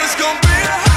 It's gonna be a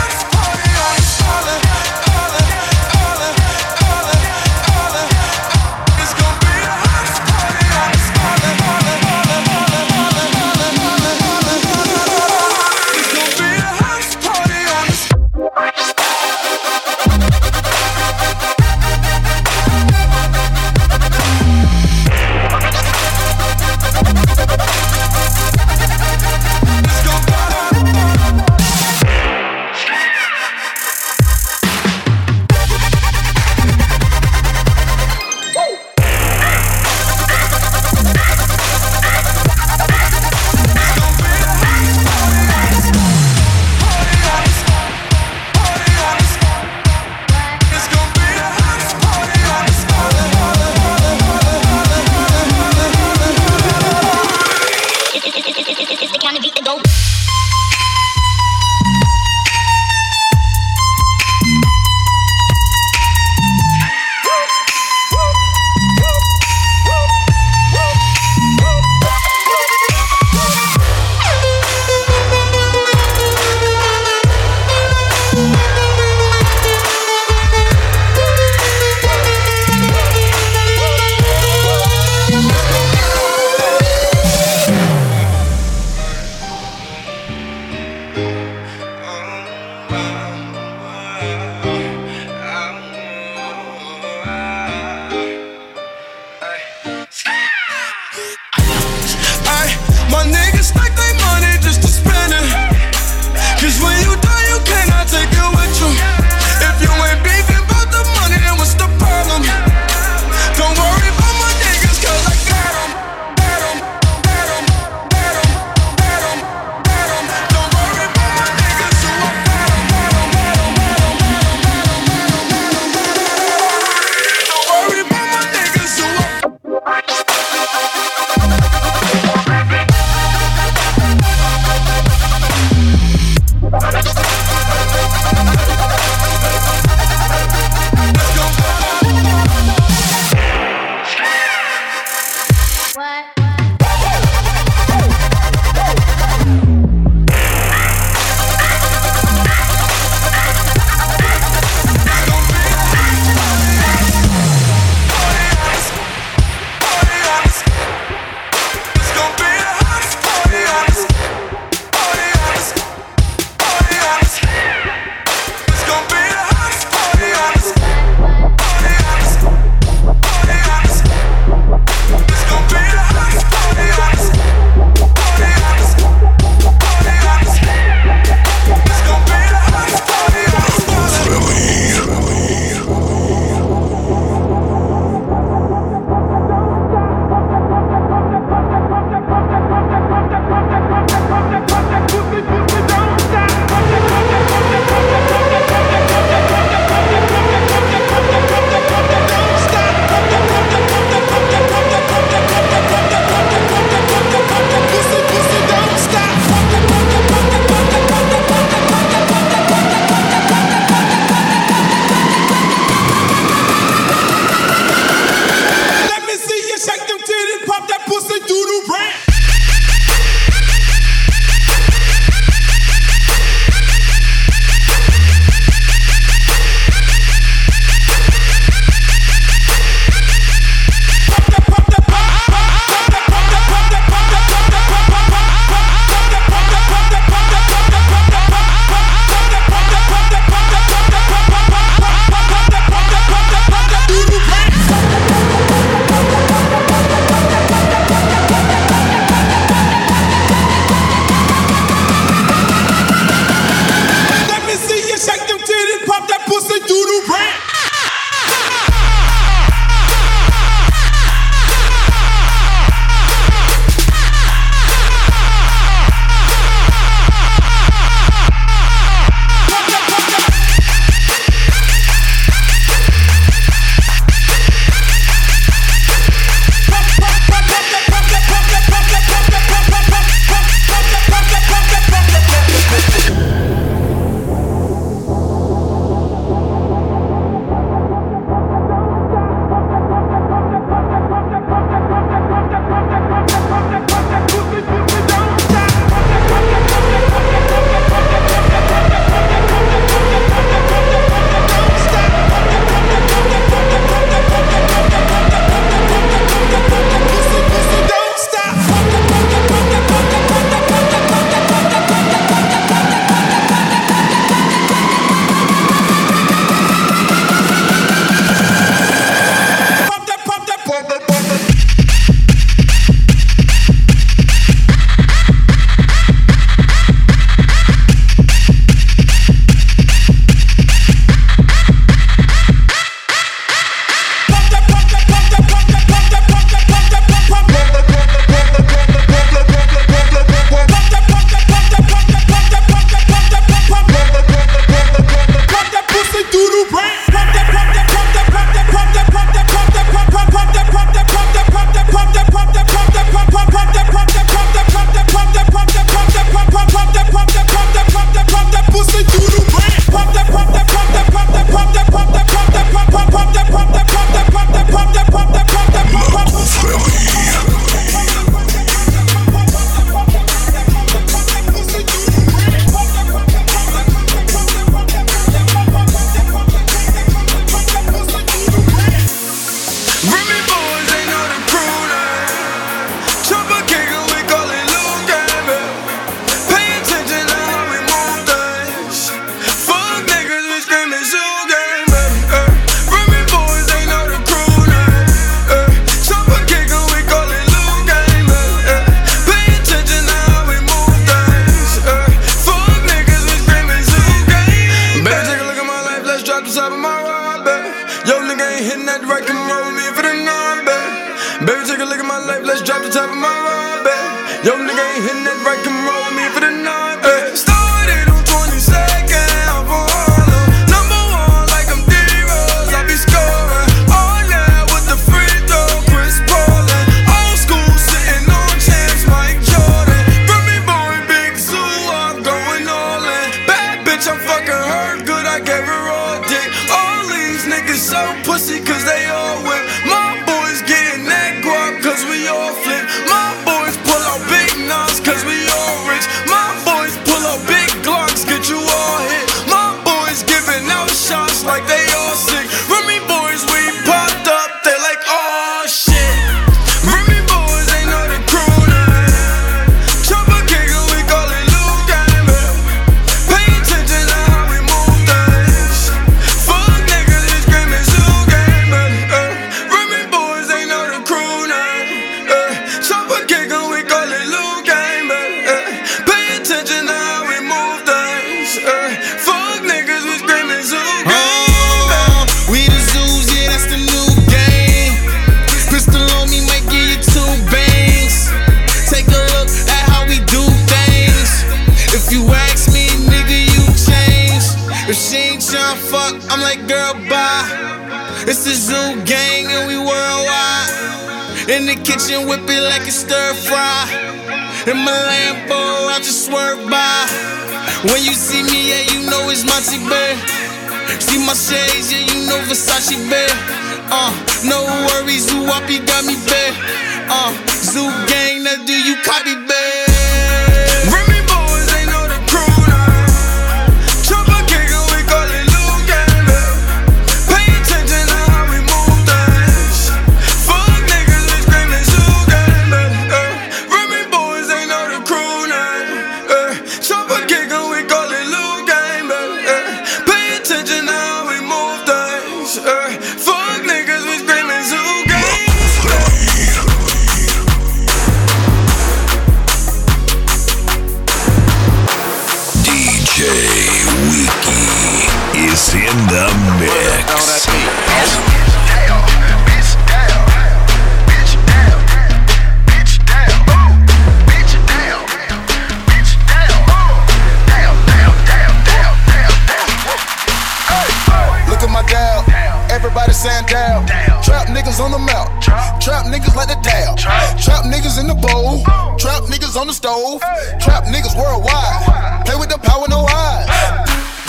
niggas like the dab. Trap, niggas in the bowl. Trap niggas on the stove. Trap niggas worldwide. Play with the power, no eyes.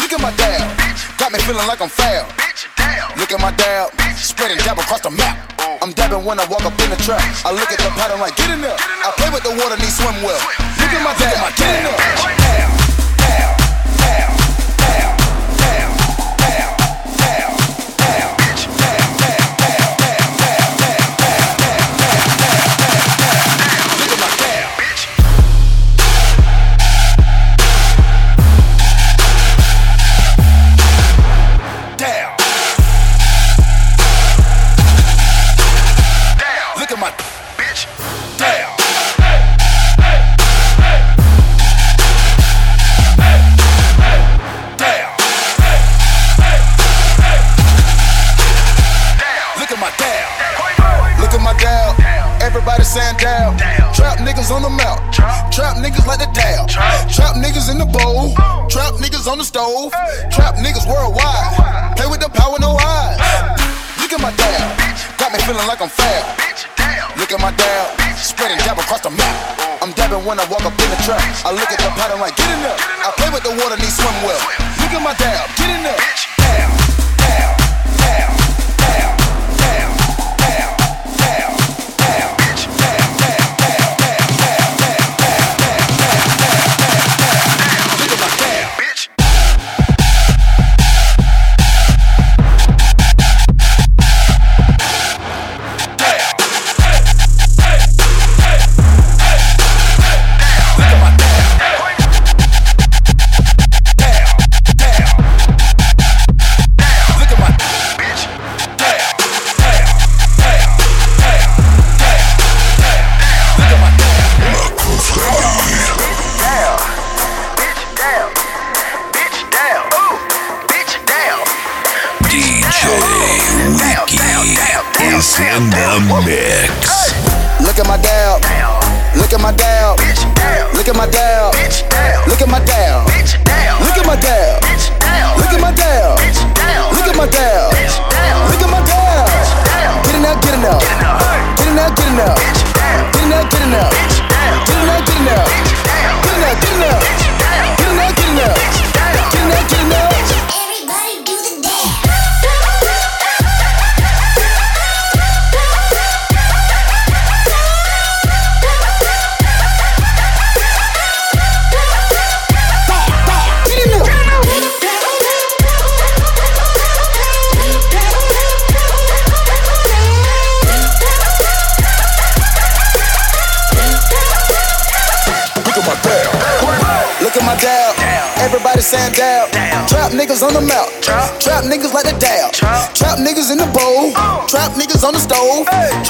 Look at my dab. Got me feeling like I'm foul. Look at my dab. Spreading dab across the map. I'm dabbing when I walk up in the trap. I look at the pattern like, get in there. I play with the water, need swim well. Look at my dab. Get in there. niggas on the mouth. Trap, niggas like the dab. Trap. niggas in the bowl. Trap niggas on the stove. Trap niggas worldwide. Play with the power, no eyes. Look at my dab. Got me feeling like I'm fab. Bitch, Look at my dab. Bitch, Spreading dab across the map. I'm dabbing when I walk up in the trap. I look at the pattern like, get in there. I play with the water, need swim well. Look at my dab, get in there. Bitch, dab.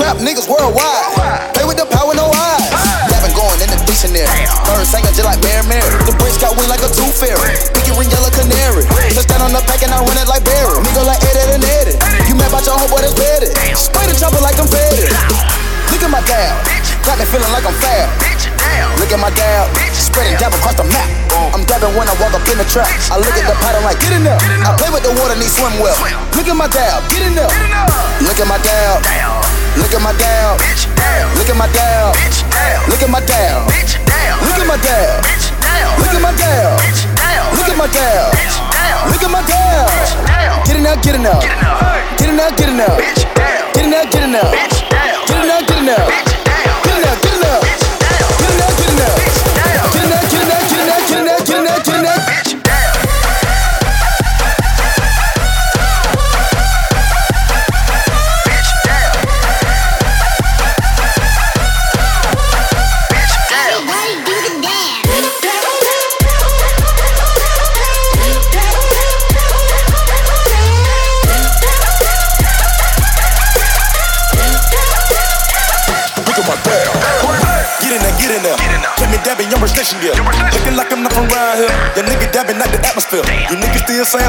Trap niggas Get enough. Get enough. Get enough. Get enough. Bitch, down. Get enough. Get enough. Bitch,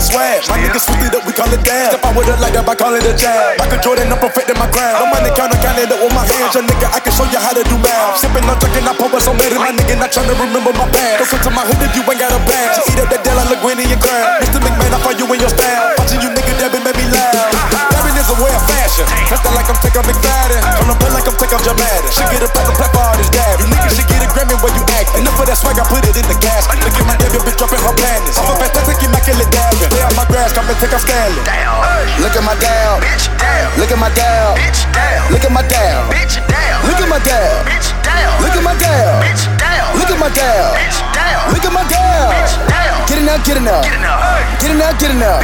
swag. My niggas switched it up, we call it dab. Step out with it like that, I call it a jab. Michael Jordan, I'm perfecting my ground. No money counter, counting up with my hands. Your nigga, I can show you how to do math. Sipping on drinking, I pump us on better. My nigga, not trying to remember my past. Don't come to my hood if you ain't got a bag. Just eat up that deal, I look Winnie and Crown. Mr. McMahon, I find you in your style. Like I'm McFadden. On the play like I'm taking Jamadin. Should get a platinum plaque for all this dab. You niggas should get a Grammy where you act. Enough of that swag, I put it in the gas. Look at my dab, bitch dropping her panties. I'm a fantastic, immaculate dabbing. Play out my grass, come and take off Stanley. Look at my dab. Bitch, damn. Look at my dab. Bitch, damn. Look at my dab. Bitch, damn. Look at my dab. Bitch, damn. Look at my dab. Bitch, damn. Look at my dab. Bitch, damn. Look at my dab. Get it now, get it now. Get it now, get it now.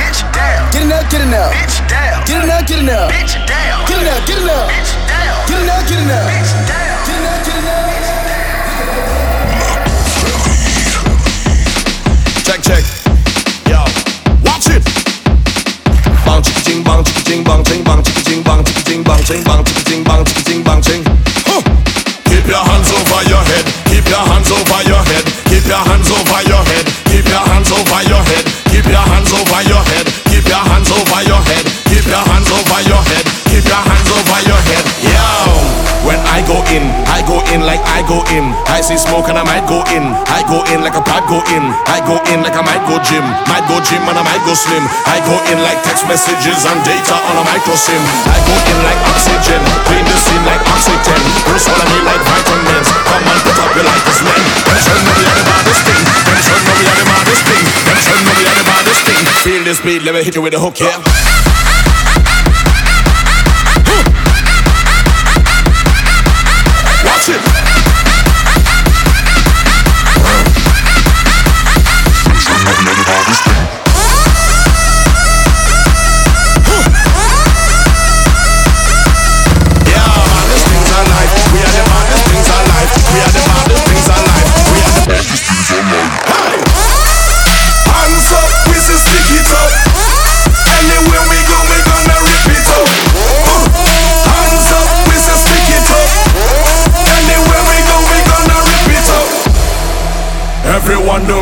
Get it now, get it now. Get it now, get it now. Bitch, down. Get it now, get it now. Get it now, get it now. Bitch, down. Get it now, get it now. Check, check. Yo, watch it. Bang chicka ching bang chicka ching bang ching bang chicka ching bang chicka ching bang ching bang chicka ching bang chicka ching bang ching. Huh. Keep your hands over your head. Keep your hands over your head. Keep your hands over your I go in. I see smoke and I might go in. I go in like a pipe go in. I go in like I might go gym. Might go gym and I might go slim. I go in like text messages and data on a micro sim. I go in like oxygen. Clean the scene like oxygen. Bruce swallow me like vitamins. Come on, put up your men. Them should know we are the baddest thing. We are the baddest thing. We are the baddest thing. Feel this beat, let me hit you with a hook, yeah.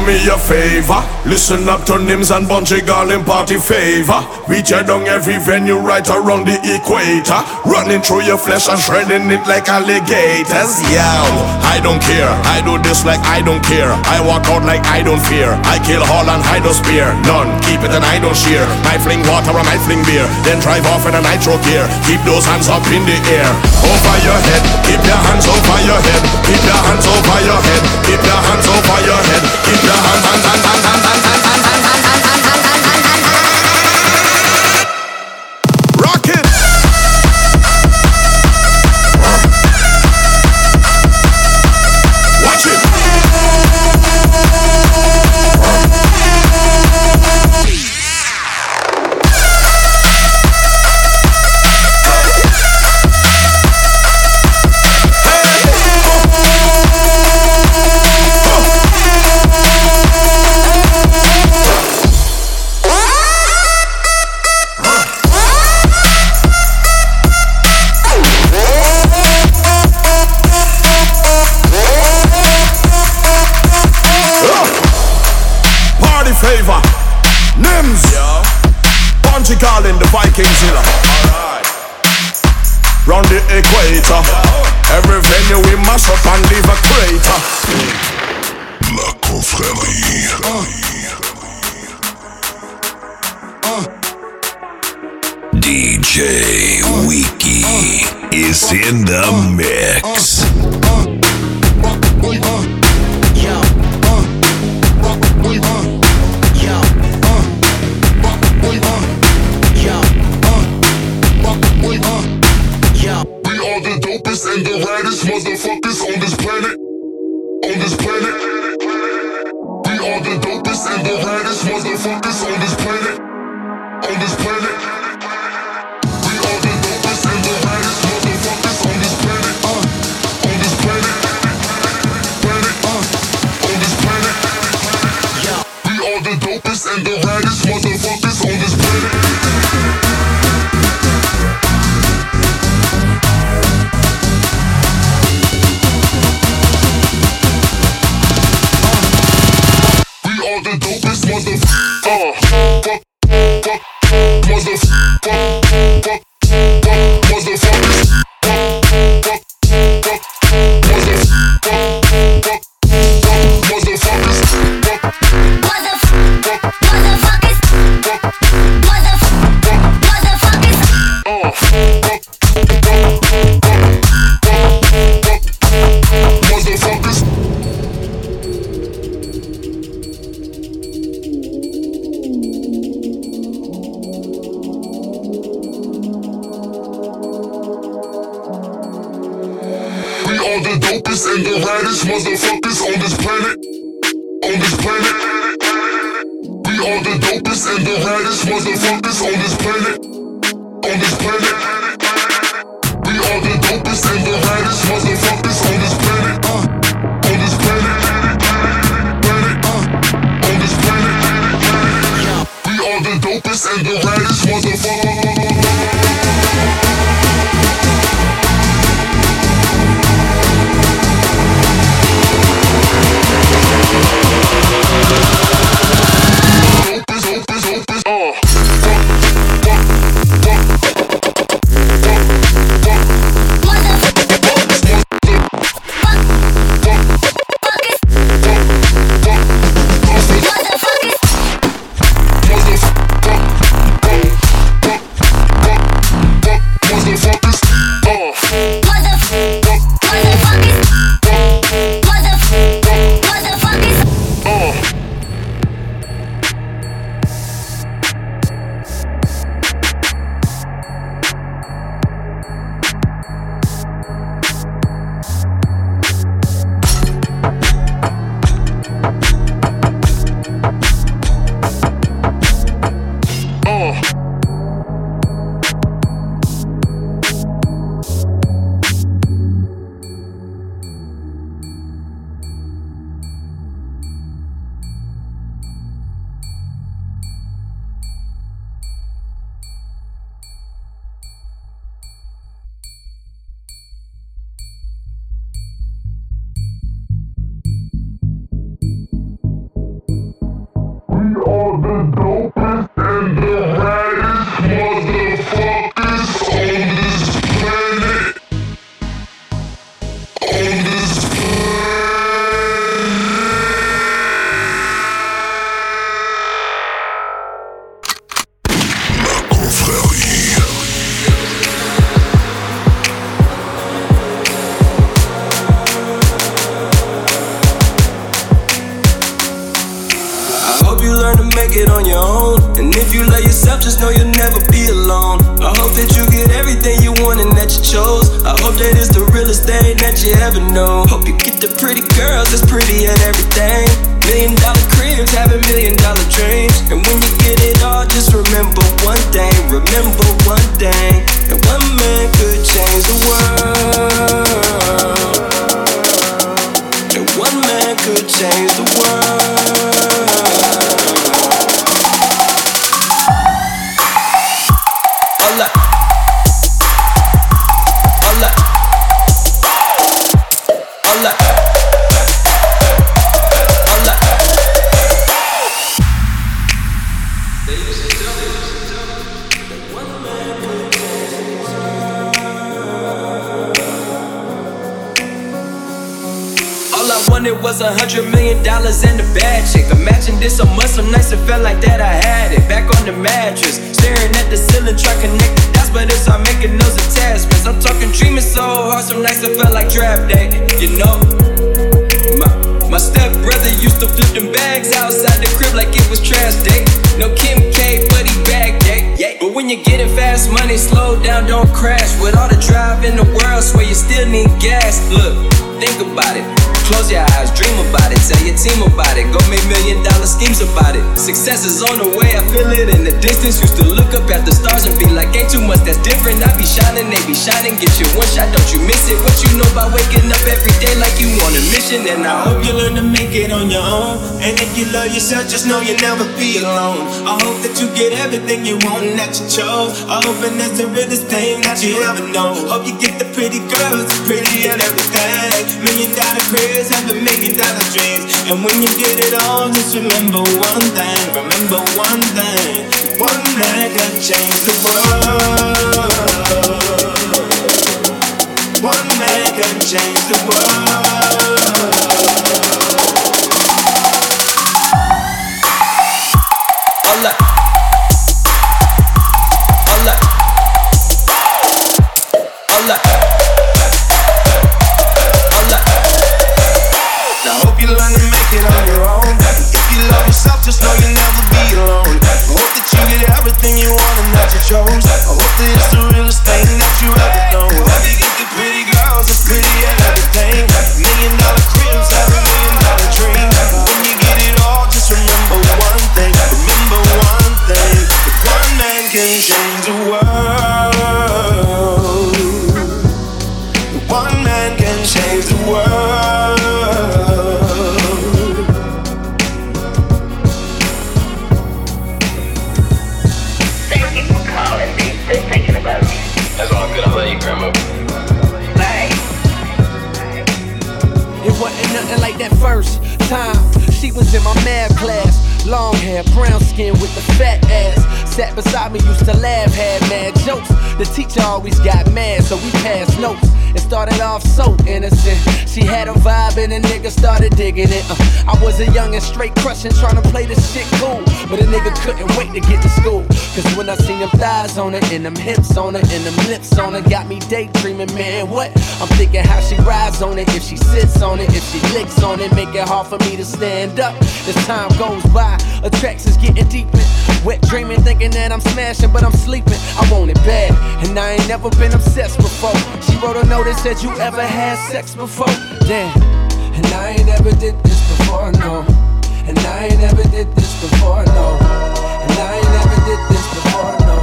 me a favor. Listen up to names and Bunji Garlin party favor. We tear down every venue right around the equator. Running through your flesh and shredding it like alligators. Yow, I don't care. I do this like I don't care. I walk out like I don't fear. I kill all and hide no spear. None, keep it and I don't shear. I fling water and I fling beer. Then drive off in a nitro gear. Keep those hands up in the air. Over your head, keep your hands over your head. Keep your hands over your head. Keep your hands over your head. Keep your hands, hands, hands, hands, hands. hands. this. But it's all making those attachments. I'm talking dreaming so hard, so nice, it felt like draft day. You know, my my step brother used to flip them bags outside the crib like it was trash day. No Kim K, but he bagged day. Yeah. But when you're getting fast money, slow down, don't crash. With all the drive in the world, swear you still need gas. Look, think about it. Close your eyes, dream about it, tell your team about it. Go make million dollar schemes about it. Success is on the way, I feel it in the distance. Used to look up at the stars and be like, ain't too much that's different. I be shining, they be shining. Get you one shot, don't you miss it. What you know about waking up every day like you on a mission? And I hope you learn to make it on your own. And if you love yourself, just know you'll never be alone. I hope that you get everything you want and that you chose. I hope and that's the realest thing that you ever know. Hope you get the pretty girls, pretty and everything. Million dollar careers, having million dollar dreams. And when you get it all, just remember one thing. Remember one thing. One man can change the world. One man can change the world. That first time. She was in my math class. Long hair, brown skin with the fat ass. Sat beside me, used to laugh, had mad jokes. The teacher always got mad, so we passed notes. It started off so innocent. She had a vibe and a nigga started digging it. Uh, I was a young and straight crushing, trying to play this shit cool. But a nigga couldn't wait to get to school. Cause when I seen them thighs on her, and them hips on her, and them lips on her, got me daydreaming, man. What? I'm thinking how she rides on it, if she sits on it, if she licks on it, make it hard for me to stand up. As time goes by, attractions getting deeper. Wet dreaming, thinking that I'm smashing, but I'm sleeping. I want it bad, and I ain't never been obsessed before. She wrote a note that said, You ever had sex before? Damn, and I ain't ever did this before, no. And I ain't ever did this before, no. And I ain't never did this before, no.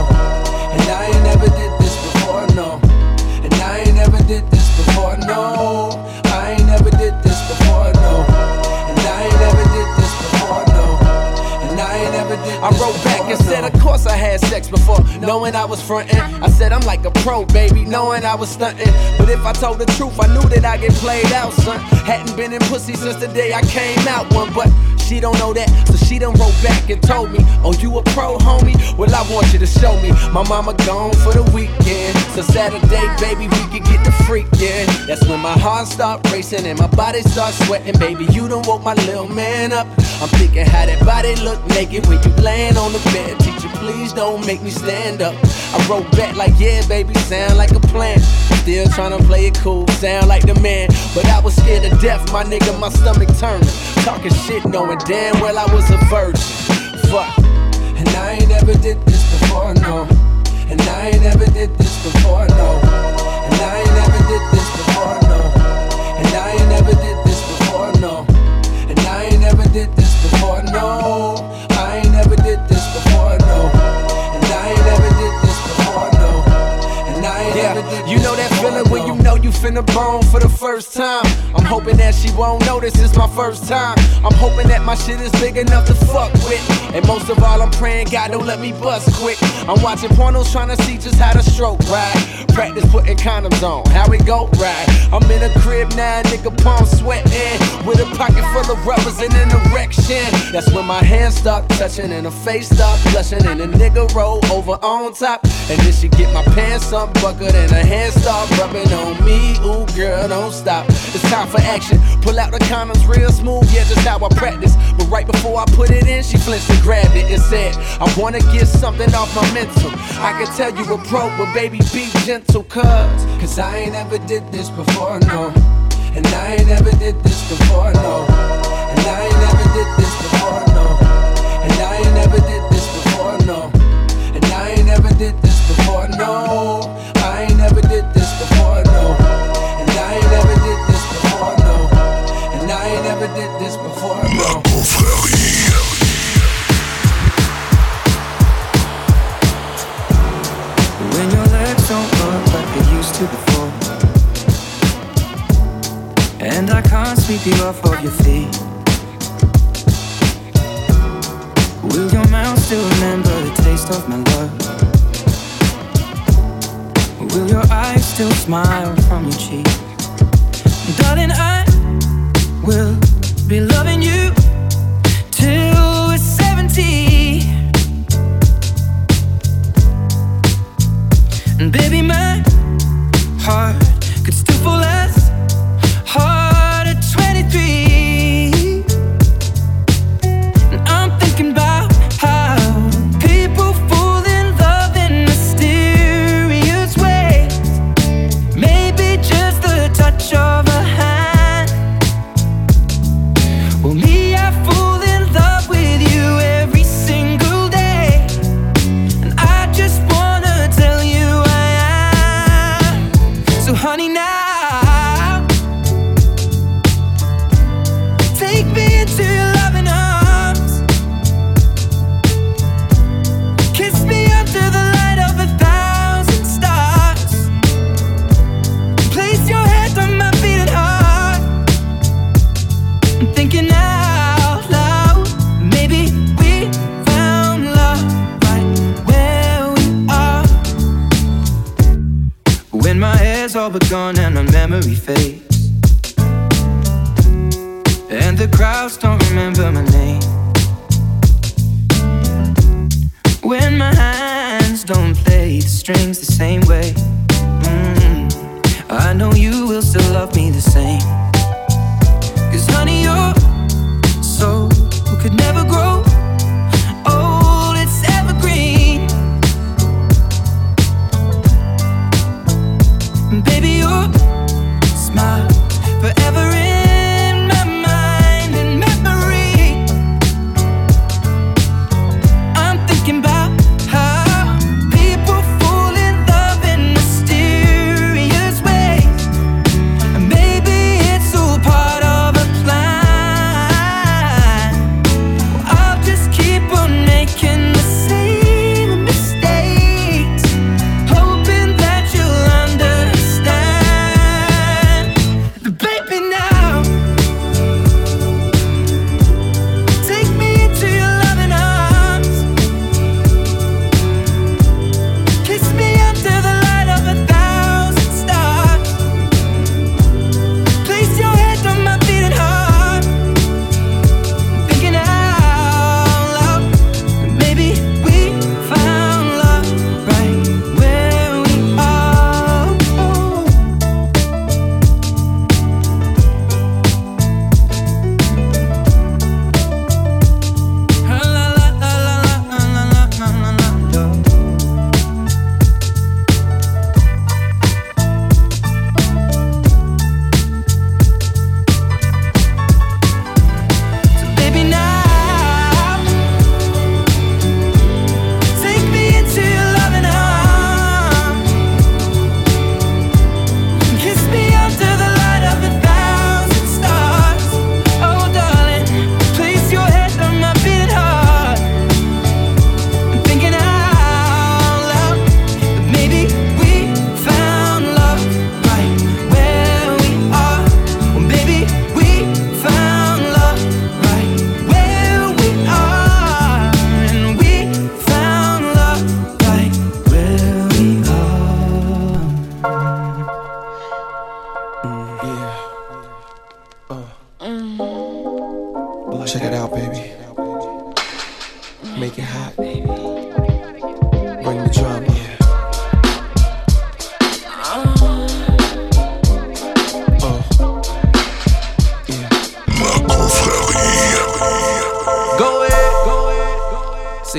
And I ain't never did this before, no. And I ain't never did this before, no. I wrote back and said, I had sex before, knowing I was frontin'. I said, I'm like a pro, baby, knowing I was stuntin'. But if I told the truth, I knew that I get played out, son. Hadn't been in pussy since the day I came out one, but she don't know that, so she done wrote back and told me, Oh, you a pro, homie? Well, I want you to show me. My mama gone for the weekend. So Saturday, baby, we can get the freakin'. That's when my heart start racing and my body start sweating. Baby, you done woke my little man up. I'm thinking how that body look naked when you layin' on the bed. Teach you please don't make me stand up? I wrote back like, yeah, baby, sound like a plan. Still trying to play it cool, sound like the man. But I was scared to death, my nigga, my stomach turned. Talking shit, knowing damn well I was a virgin. Fuck. And I ain't ever did this before, no. And I ain't ever did this before, no. Know bone for the first time. I'm hoping that she won't notice it's my first time. I'm hoping that my shit is big enough to fuck with. And most of all, I'm praying God don't let me bust quick. I'm watching pornos trying to see just how to stroke right. Practice putting condoms on, how it go right. I'm in a crib now, nigga, palm sweating. With a pocket full of rubbers and an erection. That's when my hands start touching and her face start blushing. And the nigga roll over on top. And then she get my pants unbuckled and her hands start rubbing on me. Ooh, girl, don't stop. It's time for action. Pull out the condoms real smooth, yeah, just how I practice. But right before I put it in, she flinched and grabbed it and said, I wanna get something off my mental. I can tell you a pro, but baby, be gentle, cuz. Cause I ain't ever did this before, no. And I ain't ever did this before, no. And I ain't never did this before, no. And I ain't never did this before, no. And I ain't never did this before, no. I ain't never did this before, no. And I ain't never did this before, no. And I ain't never did this before, no. When your legs don't like they used to before And I can't sweep you off of your feet Will your mouth still remember the taste of my love? Will your eyes still smile from your cheek? Darling, I will be loving you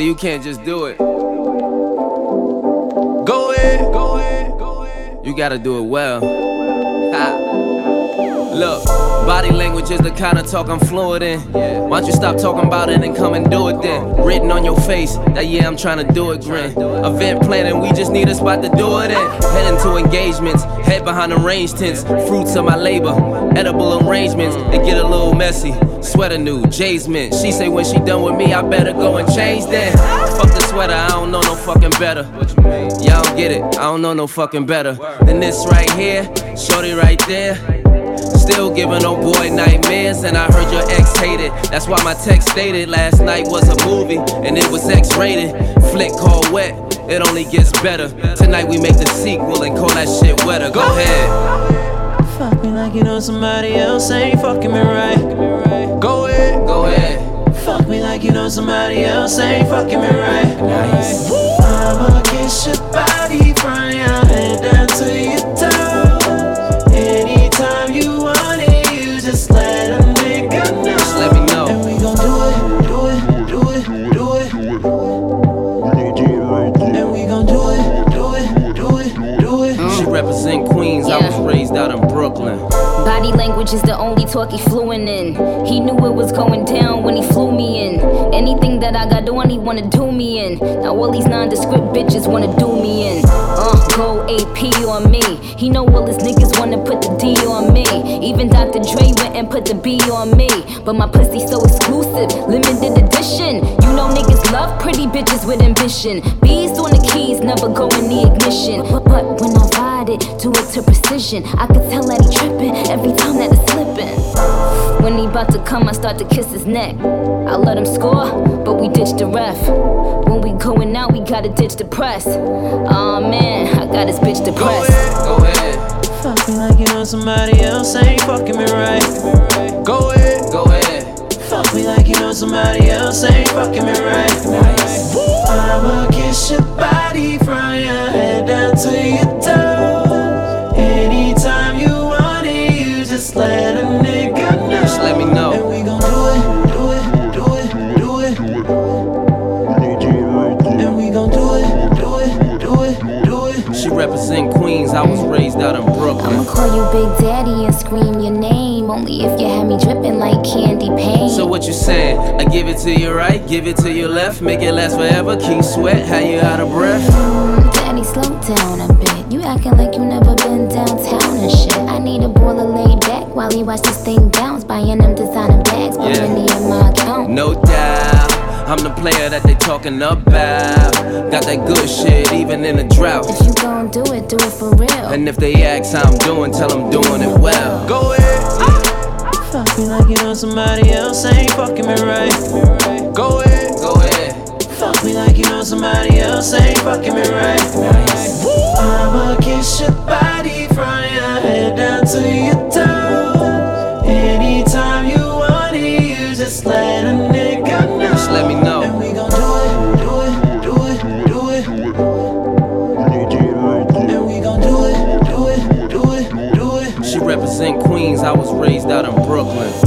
you can't just do it. Go ahead, go ahead, go ahead. You gotta do it well. Look, body language is the kind of talk I'm fluent in. Why don't you stop talking about it and come and do it then? Written on your face that yeah, I'm trying to do it grin. Event planning, we just need a spot to do it in. Heading to engagements, head behind the range tents. Fruits of my labor, edible arrangements. It get a little messy. Sweater new, Jay's mint. She say when she done with me, I better go and change then. Fuck the sweater, I don't know no fucking better. Y'all don't get it, I don't know no fucking better than this right here. Shorty right there. Still giving old boy nightmares, and I heard your ex hated. That's why my text stated last night was a movie, and it was X rated. Flick called wet, it only gets better. Tonight we make the sequel and call that shit wetter. Go ahead. Fuck me like you know somebody else ain't fucking me right. Go ahead, go ahead. Fuck me like you know somebody else ain't fucking me right. Nice. I'ma kiss language is the only talk he fluent in. He knew it was going down when he flew me in. Anything that I got on, he wanna do me in. Now all these nondescript bitches wanna do me in. Uh, go AP on me. He know all his niggas wanna put the D on me. Even Dr. Dre went and put the B on me. But my pussy so exclusive, limited edition. You know niggas love pretty bitches with ambition. Bees on the keys, never go in the ignition. But, when I ride it, do it to precision. I could tell that he tripping every When he about to come, I start to kiss his neck. I let him score, but we ditch the ref. When we going out, we gotta ditch the press. Aw oh, man, I got his bitch depressed. Go ahead, Fuck me like you know somebody else ain't fucking me right. go ahead, go ahead. Fuck me like you know somebody else ain't fucking me right. Nice. I'ma kiss your body from your head down to your toe. Anytime you want it, you just let a nigga know. Just let me And know. we gon' do it, do it, do it, do it. And we gon' do it, do it, do it, do it. She represent Queens, I was raised out in Brooklyn. I'ma call you Big Daddy and scream your name. Only if you had me dripping like candy paint. So what you saying? I give it to your right, give it to your left, make it last forever, keep sweat, how you out of breath? Mm, Daddy, slow down a bit. You acting like you never been downtown and shit. I need a baller laid back while he watch this thing bounce. Buying them designer bags, put Yeah. money in my account. No doubt, I'm the player that they talking about. Got that good shit even in a drought. If you gon' do it, do it for real. And if they ask how I'm doing, tell them doing it well. Go ahead, Fuck me like you know somebody else ain't fucking me right. go ahead, go ahead. Fuck me like you know somebody else ain't fucking me right. Nice. I'ma kiss your body from your head down to your toe. Raised out in Brooklyn.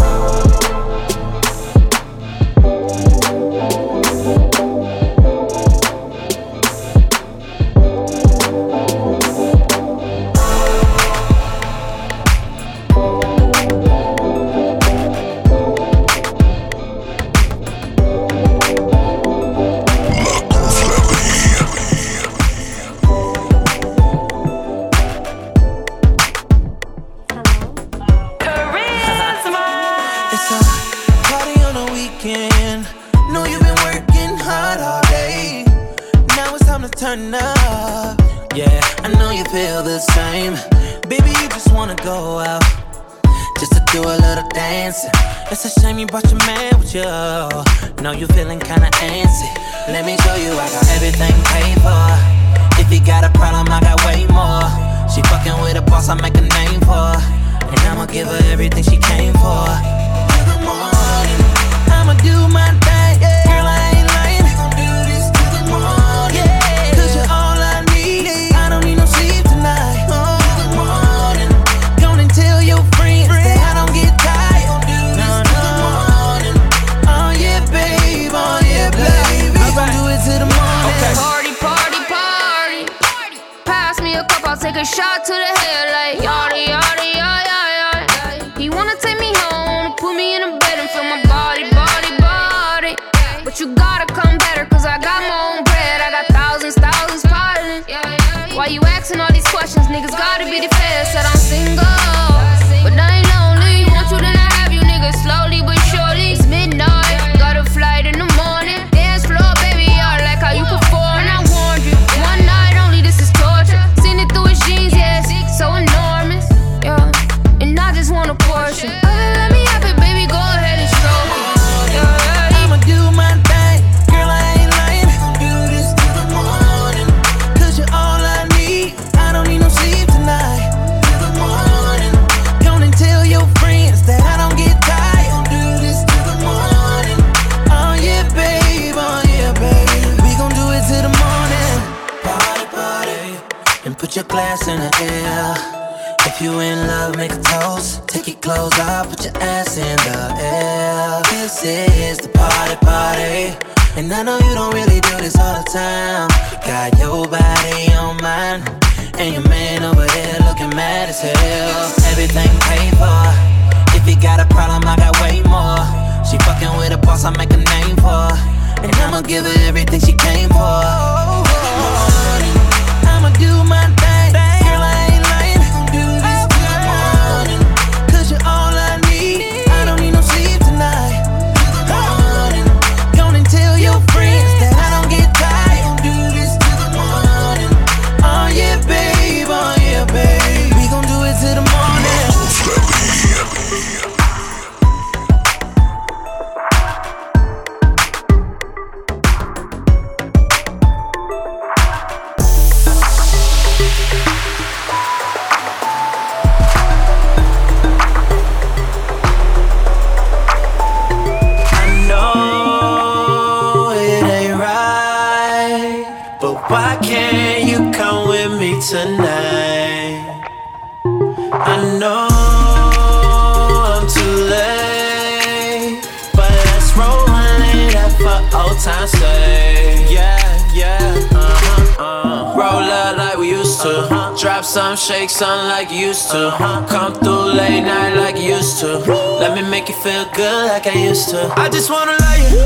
Shake some like used to. Come through late night like used to. Let me make you feel good like I used to. I just wanna love you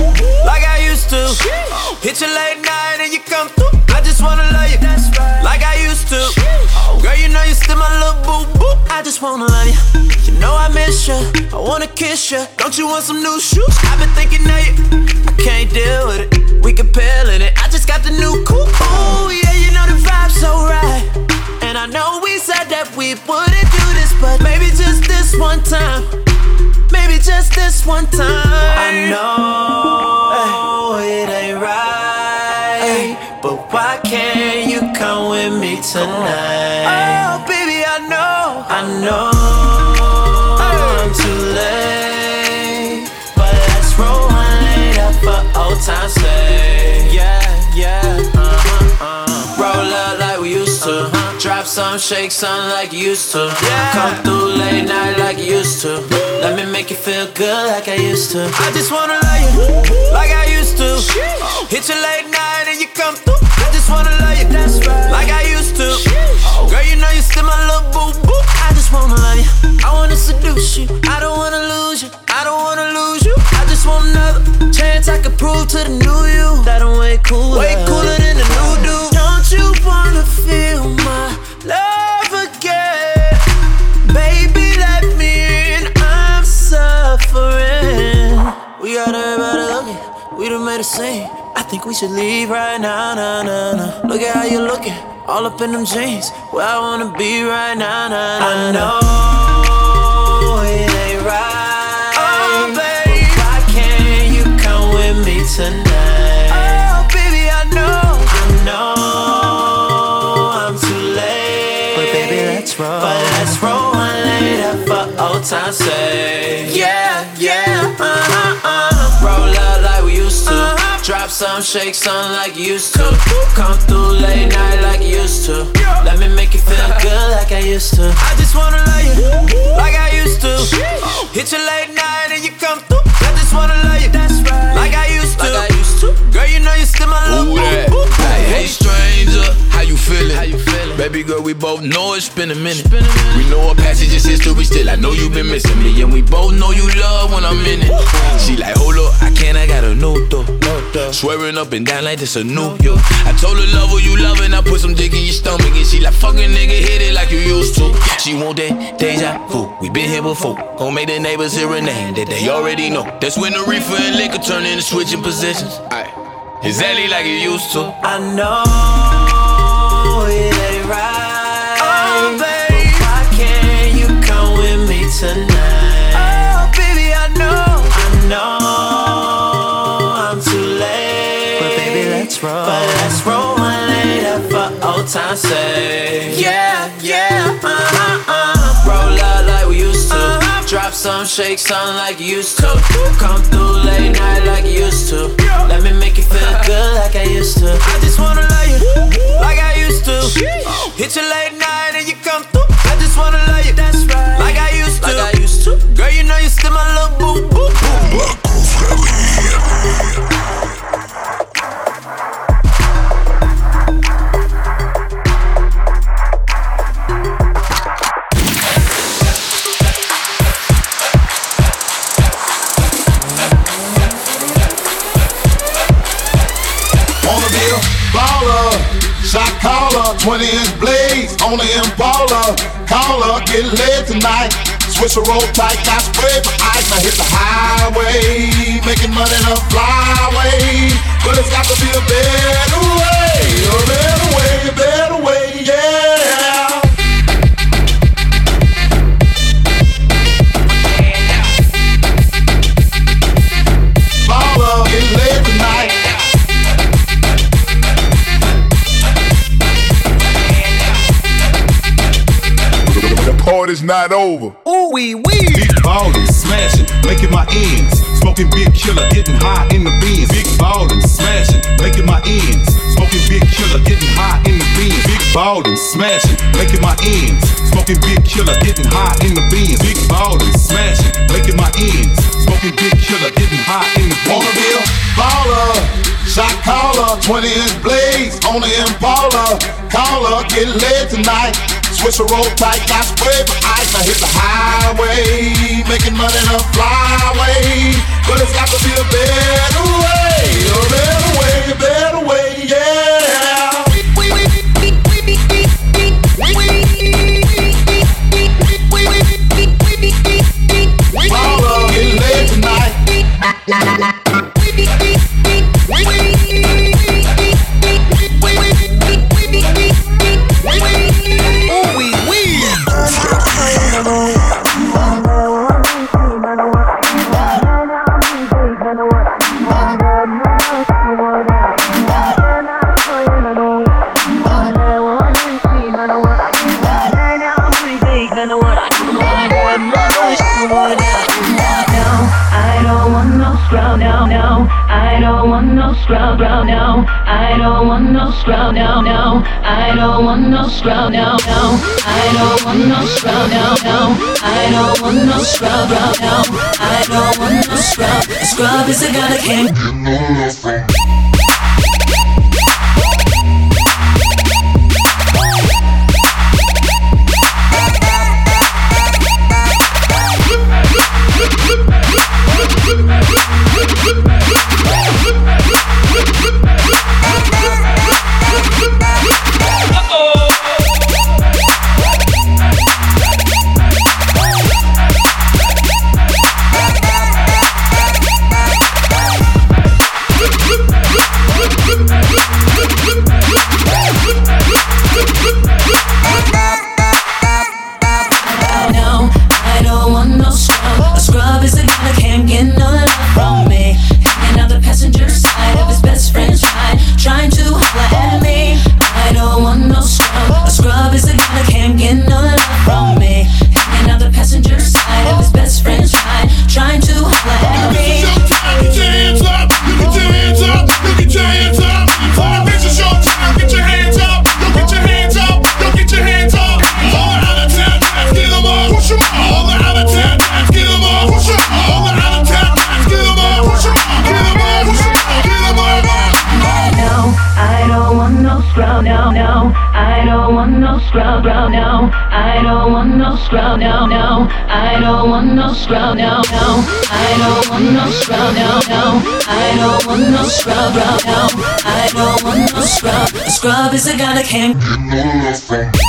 like I used to. Hit you late night and you come through. I just wanna love you like I used to. Girl, you know you still my little boo boo. I just wanna love you. You know I miss you. I wanna kiss you. Don't you want some new shoes? I've been thinking of you. I can't deal with it. We can peel in it. I just got the new coupe. Ooh, yeah, you know the vibe's so right. And I know we said that we wouldn't do this, but maybe just this one time. Maybe just this one time. I know it ain't right, but why can't you come with me tonight? Oh, baby, I know, I know I'm too late, but let's roll one up for old time's Drop some, shake some like you used to. Yeah. Come through late night like you used to. Let me make you feel good like I used to. I just wanna love you like I used to. Hit you late night and you come through. I just wanna love you that's right. like I used to. Girl, you know you still my little boo boo. I just wanna love you. I wanna seduce you. I don't wanna lose you. I don't wanna lose you. I just want another chance I can prove to the new you that I'm way cooler. Way cooler than the new dude. Don't you wanna feel We done made a scene. I think we should leave right now, nah, nah, nah. Look at how you're looking. All up in them jeans. Where I wanna be right now, nah, nah. I know it ain't right. Oh, baby. Why can't you come with me tonight? Oh, baby, I know. I know I'm too late. But baby, let's roll. But let's roll one later for old time's sake. Yeah, some, shake some like used to. Come through late night like you used to. Let me make you feel good like I used to. I just wanna love you like I used to. Hit you late night and you come through. I just wanna love you like I used to. Girl, you know you still my little Who that? boo boo. Hey, hey, stranger, how you feeling? How you feeling? Baby girl, we both know it's been a minute. We know our passage is history still. I know you've been missing me, and we both know you love when I'm in it. She like, hold up, I can't, I got a new though. Swearing up and down like this a new yo. I told her love what you loving, I put some dick in your stomach, and she like, fucking nigga, hit it like you used to. She want that deja vu. We been here before. Gon' make the neighbors hear a name that they already know. That's when the reefer and liquor turn into switching positions. Aye. Exactly like you used to. I know for old time's sake. Yeah, yeah. Uh-huh, uh. Roll out like we used to. Drop some, shake some like you used to. Come through late night like you used to. Let me make you feel good like I used to. I just wanna love you like I used to. Hit you late night and you come through. I just wanna love you. That's right. Like I used to. Like I used to. Girl, you know you still my little boo boo boo. Wanna 20 inch blades on the Impala. Caller, get laid tonight. Switch a roll tight, got spray for ice. I hit the highway, making money the flyway. But it's got to be a better way, a better way, a better way, not over. Ooh wee wee. Big ballin', smashing, making my ends. Smoking big killer, getting high in the beans. Big ballin', smashing, making my ends. Smoking big killer, getting high in the beans. Big ballin', smashing, making my ends. Smoking big killer, getting high in the beans. Big ballin', smashing, making my ends. Smoking big killer, getting high in the beans. Wanna be a baller, shot caller, 20 inch blades on the Impala. Caller, get laid tonight. Switch a roll tight, got spray for ice. I hit the highway, making money the flyway. But it's got to be a better way, a better way, a better way, yeah. Baller, get laid tonight. No scrub now, now. I don't want no scrub now, now. I don't want no scrub now, now. I don't want no scrub now, now. I don't want no scrub. A scrub is a guy that can't get no love from. I don't want no scrub now, now. I don't want no scrub now, now. I don't want no scrub now, now. I don't want no scrub. A scrub is a guy that can't get no love from.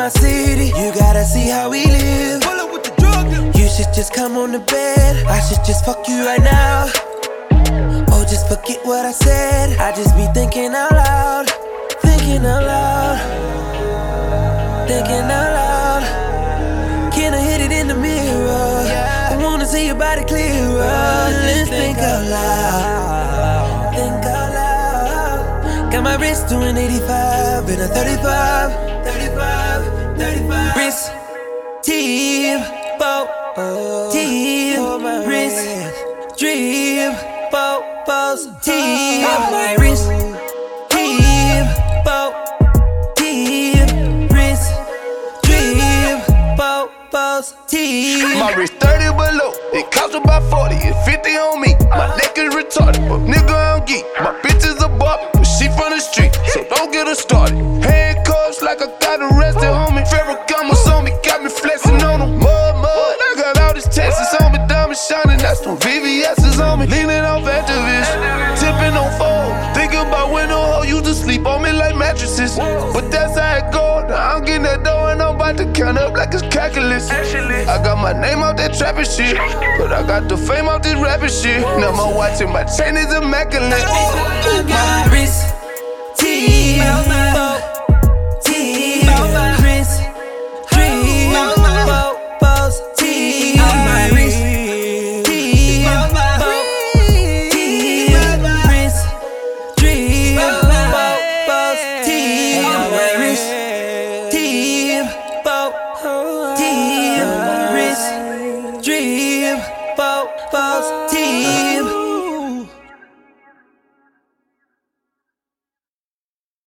My city. You gotta see how we live. You should just come on the bed. I should just fuck you right now. Oh, just forget what I said. I just be thinking out loud. Thinking out loud. Thinking out loud. Can I hit it in the mirror? I wanna see your body clearer. Let's think out loud. Think out loud. Got my wrist doing 85 and a 35. 35, 35. Wrist, tip, bow, tip, wrist, drip, bow, bows, tip. My wrist, tip, bow, tip, wrist, drip, bow, bows, tip. My wrist 30 below, it cost about 40, it's 50 on me. My neck is retarded, but nigga, I'm geek. My bitch is a bop, but she from the street, so don't get her started. Handcuffs like I got arrested, homie. Ferragamo's on me, got me flexing on them. Mud, mud, I got all these Texas on me, diamond shining, that's them VVS's on me. Leaning off Actavis, tipping on fold. Thinking about when the hoe used to sleep on me like mattresses. But that's how it go. Now I'm getting that dough about to count up like it's calculus. I got my name out that trapping shit, but I got the fame out this rapping shit. Now my watch and my chain is immaculate. My wrist, tip,